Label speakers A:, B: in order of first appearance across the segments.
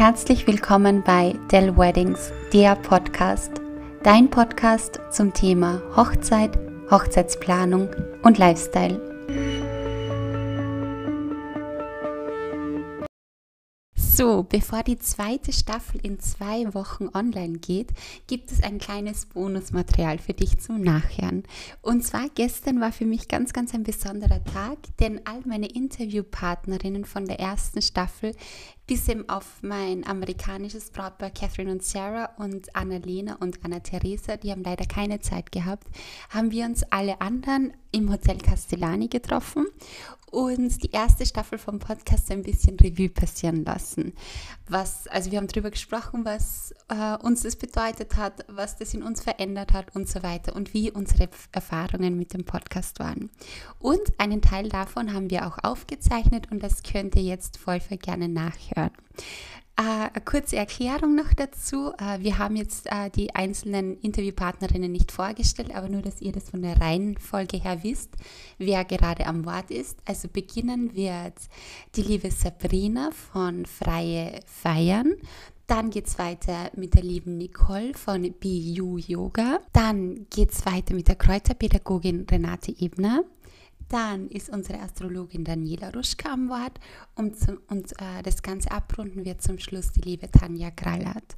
A: Herzlich willkommen bei Dell Weddings, der Podcast. Dein Podcast zum Thema Hochzeit, Hochzeitsplanung und Lifestyle. So, bevor die zweite Staffel in zwei Wochen online geht, gibt es ein kleines Bonusmaterial für dich zum Nachhören. Und zwar gestern war für mich ganz, ganz ein besonderer Tag, denn all meine Interviewpartnerinnen von der ersten Staffel bis eben auf mein amerikanisches Brautpaar Catherine und Sarah und Annalena und Anna-Theresa, die haben leider keine Zeit gehabt, haben wir uns alle anderen im Hotel Castellani getroffen und die erste Staffel vom Podcast ein bisschen Revue passieren lassen. Was, also wir haben darüber gesprochen, was äh, uns das bedeutet hat, was das in uns verändert hat und so weiter und wie unsere Erfahrungen mit dem Podcast waren. Und einen Teil davon haben wir auch aufgezeichnet und das könnt ihr jetzt voll gerne nachhören. Äh, eine kurze Erklärung noch dazu. Äh, wir haben jetzt äh, die einzelnen Interviewpartnerinnen nicht vorgestellt, aber nur, dass ihr das von der Reihenfolge her wisst, wer gerade am Wort ist. Also beginnen wird die liebe Sabrina von Freie Feiern. Dann geht es weiter mit der lieben Nicole von BU Yoga. Dann geht es weiter mit der Kräuterpädagogin Renate Ebner. Dann ist unsere Astrologin Daniela Ruschka am Wort und, zum, und äh, das Ganze abrunden wird zum Schluss die liebe Tanja Grallert.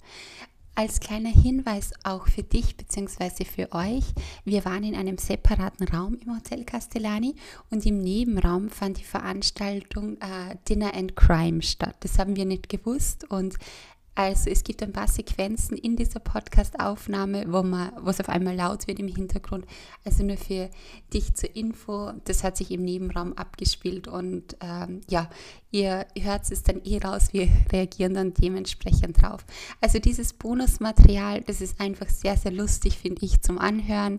A: Als kleiner Hinweis auch für dich bzw. für euch, wir waren in einem separaten Raum im Hotel Castellani und im Nebenraum fand die Veranstaltung äh, Dinner and Crime statt. Das haben wir nicht gewusst und also es gibt ein paar Sequenzen in dieser Podcast-Aufnahme, wo es auf einmal laut wird im Hintergrund. Also nur für dich zur Info, das hat sich im Nebenraum abgespielt und ähm, ja, ihr hört es dann eh raus, wir reagieren dann dementsprechend drauf. Also dieses Bonusmaterial, das ist einfach sehr, sehr lustig, finde ich, zum Anhören.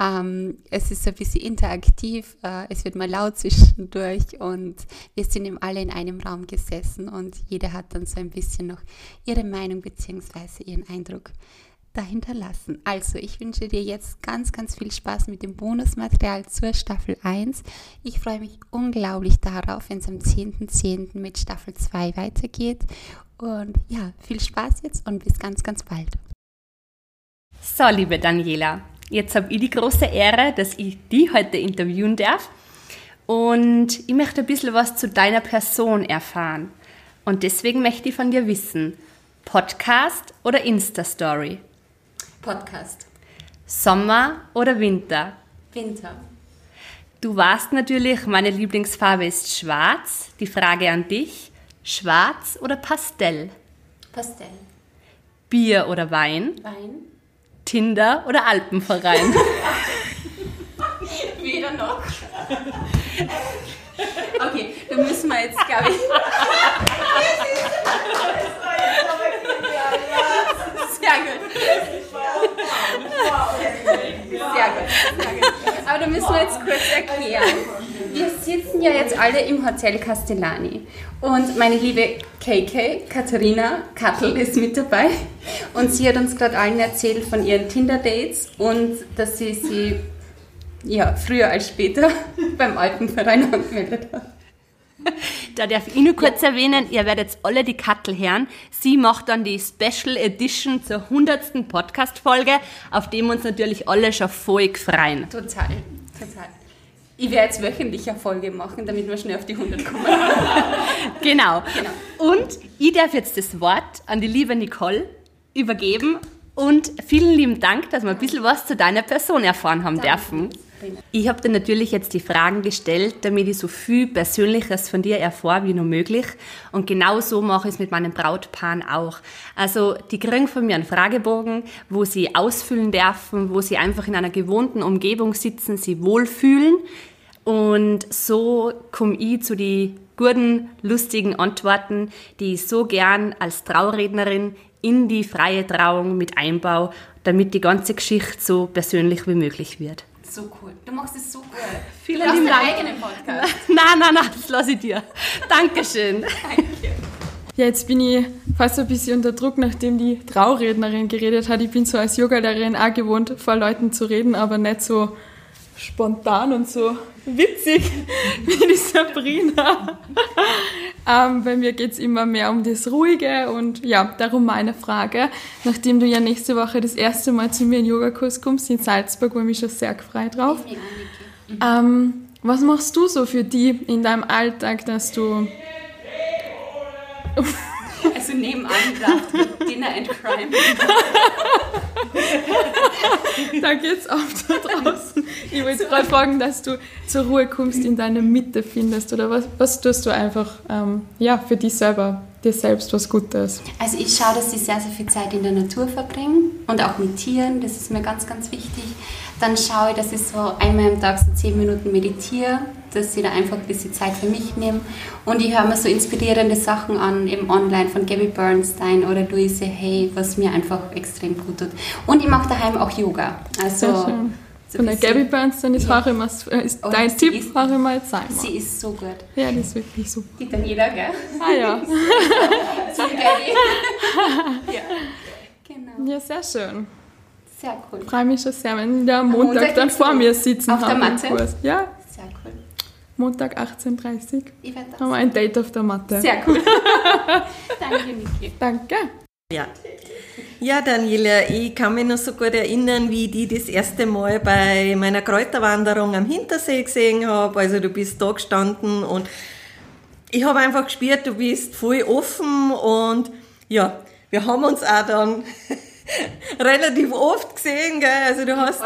A: Ähm, es ist so ein bisschen interaktiv, äh, es wird mal laut zwischendurch und wir sind eben alle in einem Raum gesessen und jeder hat dann so ein bisschen noch ihre Meinung bzw. ihren Eindruck dahinter lassen. Also, ich wünsche dir jetzt ganz, ganz viel Spaß mit dem Bonusmaterial zur Staffel 1. Ich freue mich unglaublich darauf, wenn es am 10.10. .10. mit Staffel 2 weitergeht. Und ja, viel Spaß jetzt und bis ganz, ganz bald.
B: So, liebe Daniela, Jetzt habe ich die große Ehre, dass ich die heute interviewen darf. Und ich möchte ein bisschen was zu deiner Person erfahren. Und deswegen möchte ich von dir wissen, Podcast oder Insta-Story?
A: Podcast.
B: Sommer oder Winter?
A: Winter.
B: Du weißt natürlich, meine Lieblingsfarbe ist schwarz. Die Frage an dich, schwarz oder Pastell?
A: Pastell.
B: Bier oder Wein?
A: Wein.
B: Tinder oder Alpenverein?
A: Weder noch. Okay, da müssen wir jetzt, glaube ich. Sehr gut. Sehr gut. Sehr gut. Aber da müssen wir jetzt kurz erklären. Wir sitzen ja jetzt alle im Hotel Castellani. Und meine liebe KK, Katharina Kattel, ist mit dabei. Und sie hat uns gerade allen erzählt von ihren Tinder-Dates und dass sie sie ja, früher als später beim Alpenverein angemeldet hat.
B: Da darf ich nur kurz ja. erwähnen, ihr werdet alle die Kattel hören. Sie macht dann die Special Edition zur 100. Podcast-Folge, auf dem uns natürlich alle schon voll freuen.
A: Total, total. Ich werde jetzt wöchentlich eine Folge machen, damit wir schnell auf die 100 kommen.
B: genau. genau. Und ich darf jetzt das Wort an die liebe Nicole übergeben und vielen lieben Dank, dass wir ein bisschen was zu deiner Person erfahren haben Danke. dürfen. Ich habe dir natürlich jetzt die Fragen gestellt, damit ich so viel Persönliches von dir erfahre wie nur möglich. Und genau so mache ich es mit meinen Brautpaaren auch. Also die kriegen von mir einen Fragebogen, wo sie ausfüllen dürfen, wo sie einfach in einer gewohnten Umgebung sitzen, sie wohlfühlen. Und so komme ich zu den guten, lustigen Antworten, die ich so gern als Traurednerin in die freie Trauung mit einbaue, damit die ganze Geschichte so persönlich wie möglich wird.
A: So cool. Du machst es so cool.
B: Vielen lieben Dank. eigenen Podcast. Nein, nein, nein, das lasse ich dir. Dankeschön. Danke.
C: Ja, jetzt bin ich fast ein bisschen unter Druck, nachdem die Traurednerin geredet hat. Ich bin so als Yogalehrerin auch gewohnt, vor Leuten zu reden, aber nicht so spontan und so witzig wie die Sabrina. Ähm, bei mir geht es immer mehr um das Ruhige und ja, darum meine Frage. Nachdem du ja nächste Woche das erste Mal zu mir in Yogakurs kommst in Salzburg, war ich schon sehr gefreut drauf. Ähm, was machst du so für die in deinem Alltag, dass du
B: nebenan läuft Dinner and Crime.
C: da geht's auf da draußen. Ich wollte gerade fragen, dass du zur Ruhe kommst, in deine Mitte findest oder was, was tust du einfach ähm, ja, für dich selber, dir selbst was Gutes?
A: Also ich schaue, dass ich sehr, sehr viel Zeit in der Natur verbringe und auch mit Tieren, das ist mir ganz, ganz wichtig. Dann schaue ich, dass ich so einmal am Tag so zehn Minuten meditiere, dass ich da einfach ein bisschen Zeit für mich nehme. Und ich höre mir so inspirierende Sachen an, eben online von Gabby Bernstein oder Louise Hay, was mir einfach extrem gut tut. Und ich mache daheim auch Yoga. Also
C: so von der Gabby Bernstein ist, ja. immer, ist oh, dein Tipp, ist, auch immer Zeit.
A: Sie ist so gut.
C: Ja, die ist wirklich super.
B: Die Daniela, gell?
C: Ah ja.
B: so Gabby.
C: ja. Genau. Ja, sehr schön.
A: Sehr cool.
C: Ich freue mich schon sehr, wenn wir am Montag, Montag dann vor mir sitzen
A: auf der Matte.
C: Ja.
A: Sehr cool.
C: Montag 18.30 Uhr. Ich werde das. Haben wir ein Date auf der Matte.
A: Sehr cool. Danke, Niki.
C: Danke.
D: Ja. Ja, Daniela, ich kann mich noch so gut erinnern, wie ich die das erste Mal bei meiner Kräuterwanderung am Hintersee gesehen habe. Also du bist da gestanden und ich habe einfach gespürt, du bist voll offen und ja, wir haben uns auch dann relativ oft gesehen, gell? Also du hast,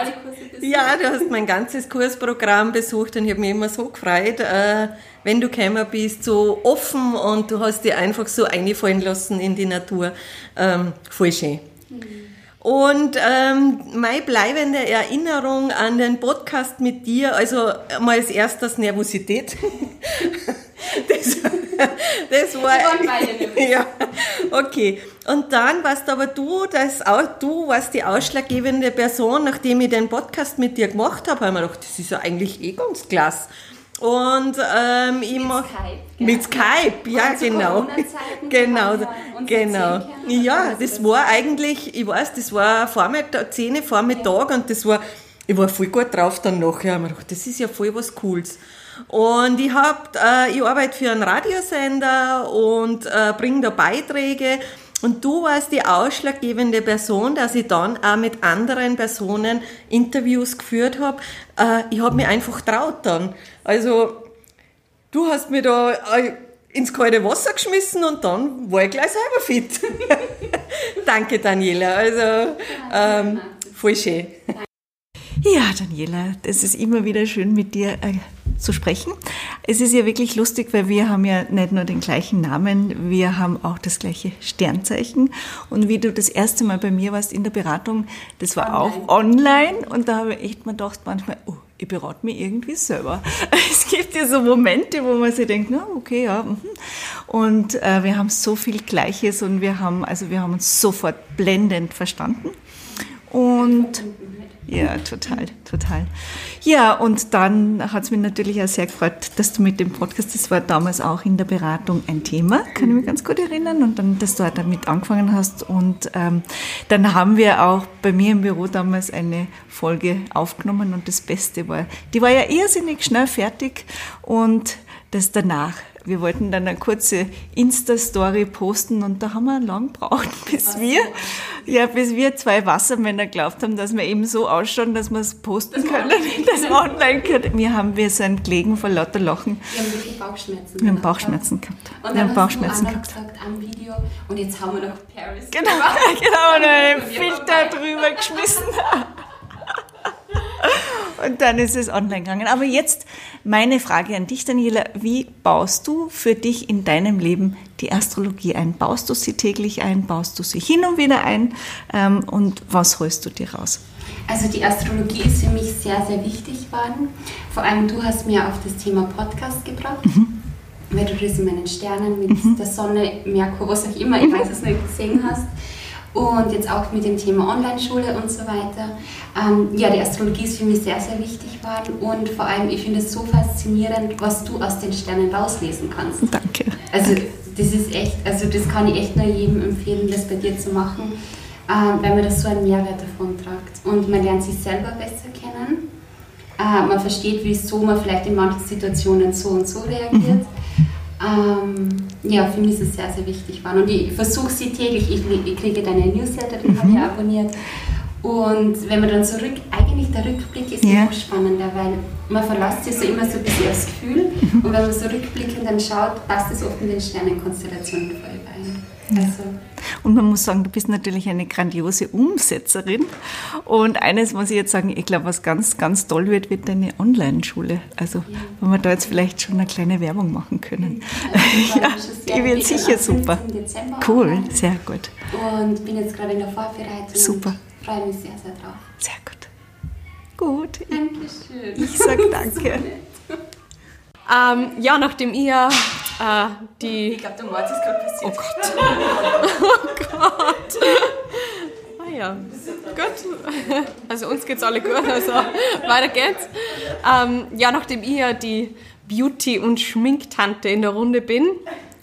D: ja, du hast mein ganzes Kursprogramm besucht und ich habe mich immer so gefreut, äh, wenn du gekommen bist, so offen und du hast dich einfach so einfallen lassen in die Natur. Ähm, voll schön. Mhm. Und ähm, meine bleibende Erinnerung an den Podcast mit dir, also mal als erstes Nervosität. das, das war. ja, okay. Und dann warst aber du, das, du warst die ausschlaggebende Person, nachdem ich den Podcast mit dir gemacht habe, habe ich mir gedacht, das ist ja eigentlich eh ganz klasse. Und ähm, ich
A: mit Skype.
D: Mit Skype, ja genau. Genau, genau. Ja, das war eigentlich, ich weiß, das war Vormittag, 10 Vormittag und das war, ich war voll gut drauf dann nachher. Ich mir gedacht, das ist ja voll was Cooles. Und ich hab, äh, ich arbeite für einen Radiosender und äh, bringe da Beiträge. Und du warst die ausschlaggebende Person, dass ich dann auch mit anderen Personen Interviews geführt habe. Äh, ich habe mich einfach traut dann. Also du hast mir da äh, ins kalte Wasser geschmissen und dann war ich gleich selber fit. Danke, Daniela. Also ähm, voll schön.
E: Ja, Daniela, das ist immer wieder schön mit dir äh, zu sprechen. Es ist ja wirklich lustig, weil wir haben ja nicht nur den gleichen Namen, wir haben auch das gleiche Sternzeichen. Und wie du das erste Mal bei mir warst in der Beratung, das war online. auch online. Und da habe ich echt mal gedacht, manchmal, oh, ich berate mich irgendwie selber. Es gibt ja so Momente, wo man sich denkt, na, okay, ja. Mhm. Und äh, wir haben so viel Gleiches und wir haben, also wir haben uns sofort blendend verstanden. Und ja, total, total. Ja, und dann hat es mich natürlich auch sehr gefreut, dass du mit dem Podcast, das war damals auch in der Beratung ein Thema, kann ich mich ganz gut erinnern, und dann, dass du auch damit angefangen hast. Und ähm, dann haben wir auch bei mir im Büro damals eine Folge aufgenommen und das Beste war, die war ja irrsinnig schnell fertig und das danach wir wollten dann eine kurze Insta-Story posten und da haben wir lang gebraucht, bis wir, ja, bis wir zwei Wassermänner glaubt haben, dass wir eben so ausschauen, dass wir es posten das können, das online können. Wir haben, wir sind gelegen vor lauter Lachen.
A: Wir haben wirklich Bauchschmerzen.
E: Wir haben Bauchschmerzen gehabt.
A: Und
E: wir
A: haben
E: Bauchschmerzen
A: gehabt. gesagt am Video und jetzt haben wir noch Paris.
E: Genau, genau, und einen Filter drüber geschmissen. Und dann ist es online gegangen. Aber jetzt meine Frage an dich, Daniela. Wie baust du für dich in deinem Leben die Astrologie ein? Baust du sie täglich ein? Baust du sie hin und wieder ein? Ähm, und was holst du dir raus?
A: Also die Astrologie ist für mich sehr, sehr wichtig geworden. Vor allem du hast mir auf das Thema Podcast gebracht. Mhm weil du das in meinen Sternen mit mhm. der Sonne, Merkur, was auch immer, ich weiß es nicht, gesehen hast. Und jetzt auch mit dem Thema Online-Schule und so weiter. Ähm, ja, die Astrologie ist für mich sehr, sehr wichtig geworden und vor allem, ich finde es so faszinierend, was du aus den Sternen rauslesen kannst.
E: Danke.
A: Also das ist echt, also das kann ich echt nur jedem empfehlen, das bei dir zu machen, ähm, weil man das so einen Mehrwert davon tragt. Und man lernt sich selber besser kennen. Äh, man versteht, wieso man vielleicht in manchen Situationen so und so reagiert. Mhm. Ähm, ja, für mich ist es sehr, sehr wichtig geworden. Und ich versuche sie täglich, ich, ich kriege deine Newsletter, den mhm. habe ich abonniert. Und wenn man dann zurück, eigentlich der Rückblick ist ja. immer spannender, weil man verlässt sich so immer so ein bisschen aufs Gefühl mhm. und wenn man so rückblickend dann schaut, passt es oft in den Sternenkonstellationen voll überein. Ja. Also,
E: und man muss sagen, du bist natürlich eine grandiose Umsetzerin. Und eines muss ich jetzt sagen, ich glaube, was ganz, ganz toll wird, wird deine Online-Schule. Also, ja. wenn wir da jetzt vielleicht schon eine kleine Werbung machen können. Also, ja, die wird sicher super. Cool, sehr gut.
A: Und bin jetzt gerade in der Vorbereitung.
E: Super.
A: freue mich sehr, sehr drauf.
E: Sehr gut. Gut.
A: Dankeschön.
E: Ich sage danke.
F: Ähm, ja, nachdem ihr äh, die.
A: Ich glaube, der Mord ist gerade passiert.
F: Oh Gott. oh Gott. Ah ja, gut. Also uns geht's alle gut, also weiter geht's. Ähm, ja, nachdem ich ja die Beauty- und Schminktante in der Runde bin,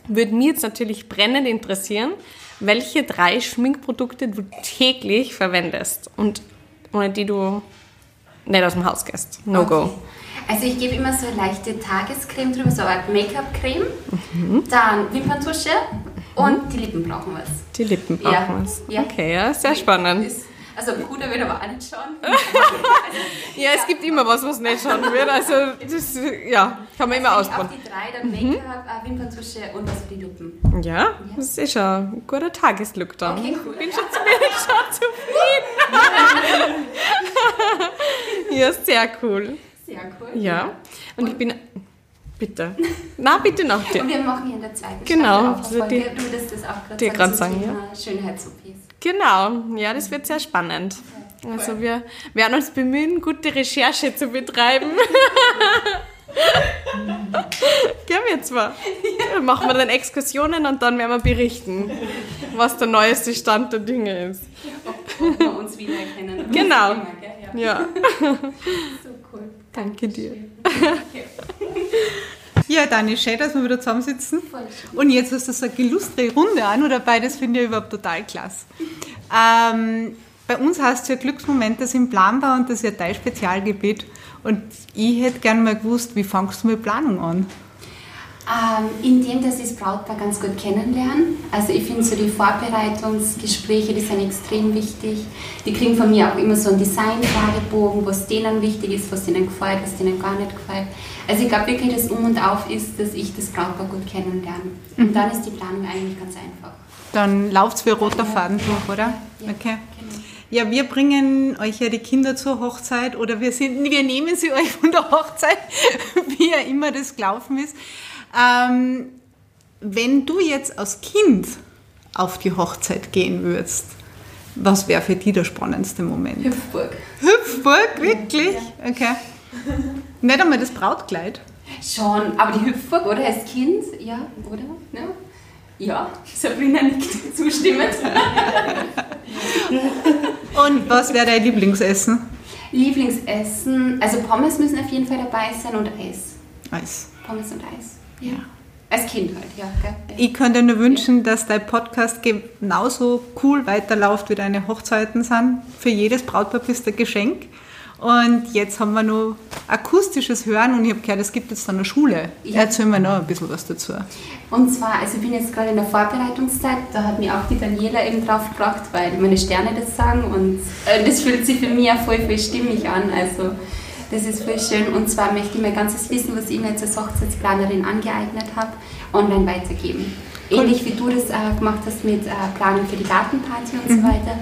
F: würde mich jetzt natürlich brennend interessieren, welche drei Schminkprodukte du täglich verwendest und ohne die du nicht aus dem Haus gehst. No okay. go.
A: Also ich gebe immer so eine leichte Tagescreme drüber, so eine Make-up-Creme, mhm. dann Wimperntusche und die Lippen brauchen was.
F: Die Lippen brauchen ja. was. Ja. Okay, ja, sehr spannend.
A: Also Bruder wird aber auch nicht schauen.
F: ja, es gibt immer was, was nicht schauen wird. Also das ja, kann man immer
A: also
F: ausprobieren.
A: Auch die drei, dann Make-up, äh, Wimperntusche und was für die Lippen.
F: Ja, ja, das ist schon ein guter Tageslook dann.
A: Okay, cool.
F: Bin schon, bin schon zufrieden. ja, sehr cool.
A: Sehr cool.
F: Ja. Und, ich bin. Bitte. Na, bitte noch
A: dir. Und wir machen hier in der zweiten
F: genau,
A: auch die, du würdest das auch
F: gerade
A: sagen,
F: sagen
A: ja. Schönheits-OPs.
F: Genau, ja, das wird sehr spannend. Cool. Also wir werden uns bemühen, gute Recherche zu betreiben. Gehen wir zwar. Ja. Machen wir dann Exkursionen und dann werden wir berichten, was der neueste Stand der Dinge ist.
A: Ob wir uns wiedererkennen.
F: Genau. Immer, ja. ja. So cool. Danke dir.
G: Ja, Dani, schön, dass wir wieder zusammensitzen. Und jetzt hast du so eine illustre Runde an oder beides finde ich überhaupt total klasse. Ähm, bei uns heißt es ja Glücksmomente sind planbar und das ist ja dein Spezialgebiet. Und ich hätte gerne mal gewusst, wie fangst du mit Planung an?
A: Ähm, indem dass ich das Brautpaar ganz gut kennenlernen. Also ich finde so die Vorbereitungsgespräche, die sind extrem wichtig. Die kriegen von mir auch immer so einen Design-Fragebogen, was denen wichtig ist, was ihnen gefällt, was ihnen gar nicht gefällt. Also ich glaube wirklich, das Um und Auf ist, dass ich das Brautpaar gut kennenlerne. Und mhm. dann ist die Planung eigentlich ganz einfach.
G: Dann läuft es wie roter Faden durch, oder?
A: Ja, okay. Genau.
G: Ja, wir bringen euch ja die Kinder zur Hochzeit oder wir, sind, wir nehmen sie euch von der Hochzeit, wie ja immer das gelaufen ist. Ähm, wenn du jetzt als Kind auf die Hochzeit gehen würdest, was wäre für dich der spannendste Moment?
A: Hüpfburg.
G: Hüpfburg, wirklich? Okay. Nicht einmal das Brautkleid?
A: Schon, aber die Hüpfburg, oder? Als Kind, ja, oder? Ja, ja. Sabrina nickt zustimmend.
G: Und was wäre dein Lieblingsessen?
A: Lieblingsessen, also Pommes müssen auf jeden Fall dabei sein und Eis.
G: Eis.
A: Pommes und Eis. Ja. Als Kind halt, ja. Gell?
G: Ich könnte nur wünschen, ja. dass dein Podcast genauso cool weiterläuft, wie deine Hochzeiten sind. Für jedes Brautpaar bist du ein Geschenk. Und jetzt haben wir noch akustisges Hören und ich habe gehört, es gibt jetzt dann eine Schule. Ja. Erzähl mir noch ein bisschen was dazu.
A: Und zwar, also ich bin jetzt gerade in der Vorbereitungszeit, da hat mir auch die Daniela eben drauf gebracht, weil meine Sterne das sagen und äh, das fühlt sich für mich auch voll, voll stimmig an. Also das ist voll schön. Und zwar möchte ich mein ganzes Wissen, was ich mir jetzt als Hochzeitsplanerin angeeignet habe, online weitergeben. Cool. Ähnlich wie du das äh, gemacht hast mit äh, Planung für die Gartenparty und mhm. so weiter.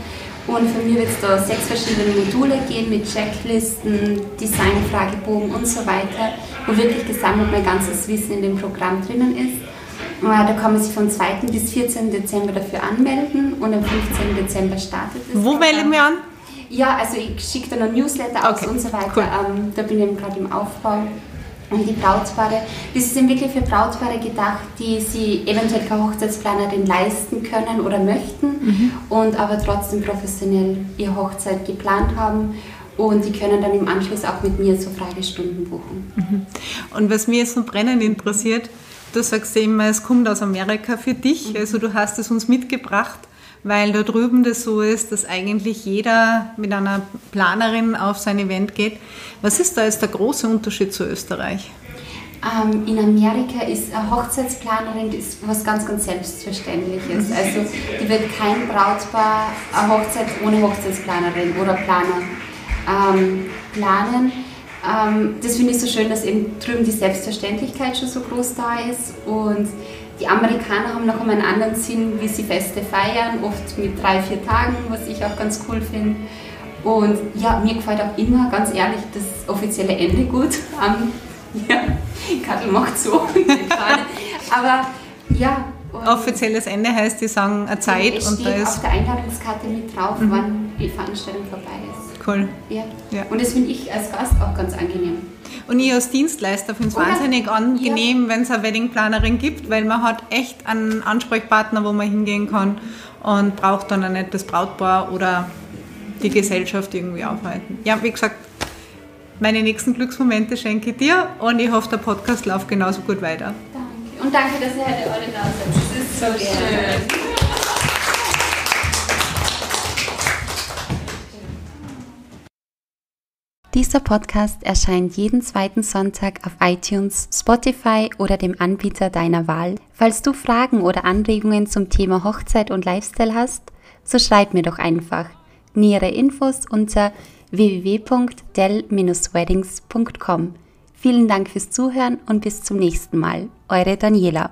A: Und von mir wird es da sechs verschiedene Module gehen mit Checklisten, Designfragebogen und so weiter, wo wirklich gesammelt mein ganzes Wissen in dem Programm drinnen ist. Äh, da kann man sich vom 2. bis 14. Dezember dafür anmelden und am 15. Dezember startet es.
G: Wo melden wir an?
A: Ja, also ich schicke dann ein Newsletter aus und so weiter. Cool. Ähm, da bin ich gerade im Aufbau. Und die Brautpaare, das ist wirklich für Brautpaare gedacht, die sie eventuell keine Hochzeitsplanerin leisten können oder möchten mhm. und aber trotzdem professionell ihre Hochzeit geplant haben und die können dann im Anschluss auch mit mir so Fragestunden buchen.
G: Mhm. Und was mir jetzt noch brennend interessiert, du sagst ja immer, es kommt aus Amerika für dich, mhm. also du hast es uns mitgebracht weil da drüben das so ist, dass eigentlich jeder mit einer Planerin auf sein Event geht. Was ist da jetzt der große Unterschied zu Österreich?
A: ähm, in Amerika ist eine Hochzeitsplanerin ist was ganz, ganz Selbstverständliches. Also die wird kein Brautpaar eine Hochzeit ohne Hochzeitsplanerin oder Planer ähm, planen. Ähm, das finde ich so schön, dass eben drüben die Selbstverständlichkeit schon so groß da ist und die Amerikaner haben noch einen anderen Sinn, wie sie Feste feiern, oft mit drei, vier Tagen, was ich auch ganz cool finde. Und ja, mir gefällt auch immer, ganz ehrlich, das offizielle Ende gut. Um, ja, Kattel macht so Aber ja.
G: Offizielles Ende heißt, die sagen eine Zeit
A: es und da ist. auf der Einladungskarte mit drauf, mhm. wann die Veranstaltung vorbei ist.
G: Cool.
A: Ja. ja. Und das finde ich als Gast auch ganz angenehm.
G: Und ich als Dienstleister finde es wahnsinnig angenehm, ja. wenn es eine Weddingplanerin gibt, weil man hat echt einen Ansprechpartner, wo man hingehen kann und braucht dann auch nicht das Brautpaar oder die Gesellschaft irgendwie aufhalten. Ja, wie gesagt, meine nächsten Glücksmomente schenke ich dir und ich hoffe, der Podcast läuft genauso gut weiter.
A: Danke. Und danke, dass ihr heute alle da seid. Das ist so schön. Dieser Podcast erscheint jeden zweiten Sonntag auf iTunes, Spotify oder dem Anbieter deiner Wahl. Falls du Fragen oder Anregungen zum Thema Hochzeit und Lifestyle hast, so schreib mir doch einfach. Nähere Infos unter www.del-weddings.com. Vielen Dank fürs Zuhören und bis zum nächsten Mal. Eure Daniela.